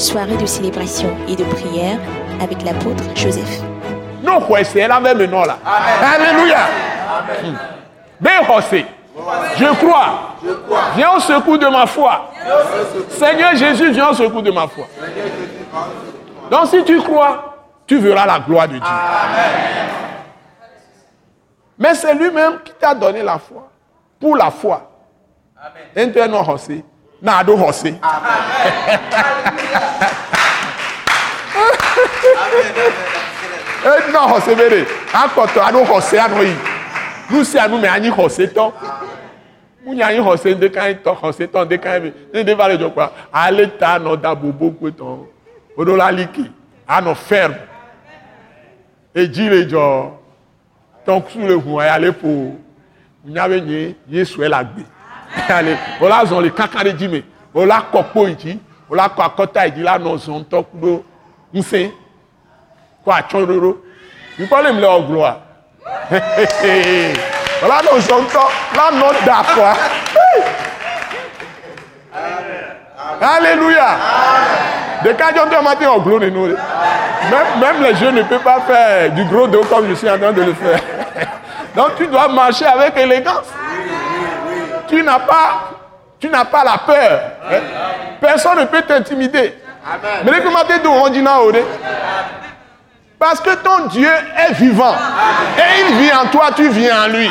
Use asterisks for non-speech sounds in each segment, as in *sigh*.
soirée de célébration et de prière avec l'apôtre Joseph. Non, quoi, c'est là même non là. Alléluia. Ben, José, je crois. Viens au secours de ma foi. Seigneur Jésus, viens au secours de ma foi. Donc si tu crois, tu verras la gloire de Dieu. Mais c'est lui-même qui t'a donné la foi. Pour la foi. Amen. Non José. Nado José. Eh, non José bere. Akọtọ ado José anoyi. Lucy anu me anyi José tọ. Munyi anyi José ndekan tọ José tọ ndekan mi. Ne de va le pa. Ale ta nọ da bobo kwe tọ. Odola liki. Anọ ferme. Eji le jọ. Tọ su le hu ayale po. Nyabe nye Yesu la gbe. Ale. Ola zọn le kankan de jime. Ola kọkpo iji. Ola kọ akọta iji la nọ zọn tọ kudo. Nse. Kọ atsọ roro? Nkọ le mi le ọgloa. Ola nọ zọn tọ. La nọ da kọa. Alléluia. Au gros de nous. Même, même les jeunes ne peuvent pas faire du gros dos comme je suis en train de le faire. *laughs* Donc tu dois marcher avec élégance. Tu n'as pas, tu n'as pas la peur. Personne ne peut t'intimider. Mais les commentaires on dit Parce que ton Dieu est vivant. Et il vit en toi, tu vis en lui.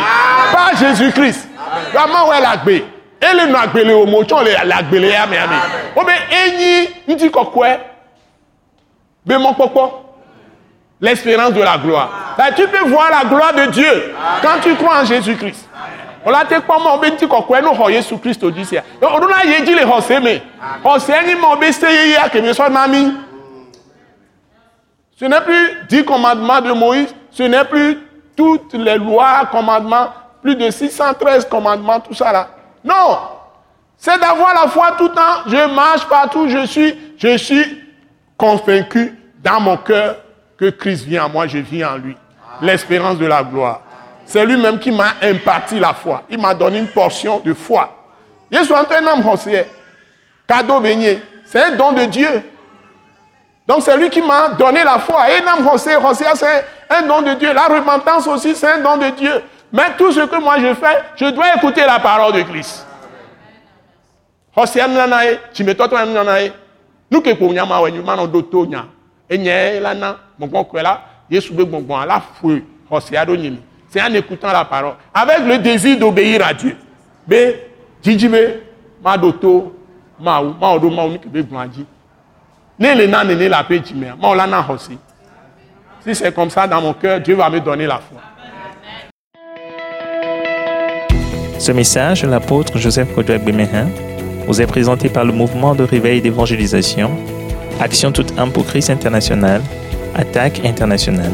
Pas Jésus-Christ. Comment est la paix? ele nɔ agbele o mo tsɔ le le agbele ya me ya me wo be enyi ŋuti kɔkɔe be mɔkpɔkpɔ l'espérance de la gloire. Là tu peux voir la gloire de Dieu quand tu crois en Jésus-Christ o la te kpɔ ma o be ŋuti kɔkɔe no xɔ Yesu Kristo dzi sia donc o do na ye dzi le xɔ se me xɔ se enyi ma ce n'est plus dix commandements de Moïse ce n'est plus toutes les lois commandements plus de 613 commandements tout ça là non. C'est d'avoir la foi tout le temps. Je marche partout, je suis, je suis convaincu dans mon cœur que Christ vient en moi, je vis en lui. L'espérance de la gloire. C'est lui-même qui m'a imparti la foi. Il m'a donné une portion de foi. Je suis un homme Cadeau béni. C'est un don de Dieu. Donc c'est lui qui m'a donné la foi. Et l'âme c'est un don de Dieu. La repentance aussi, c'est un don de Dieu. Mais tout ce que moi je fais, je dois écouter la parole de Christ. Hosea nana ye, tsimetoto nana ye, nu ke ko nyama we nyuma no do to nya. Enye la na, gbongbon ko la, Yesu be gbongbon la fou Hosea do nyimi. C'est en écoutant la parole, avec le désir d'obéir à Dieu. Be jinjime ma do to ma ou ma odo ma ou ni ke be gbonji. Ne le na ne ne la. Si c'est comme ça dans mon cœur, Dieu va me donner la foi. Ce message l'apôtre Joseph Kodouak Bemehin vous est présenté par le mouvement de réveil d'évangélisation, Action toute âme pour Christ international, Attaque internationale.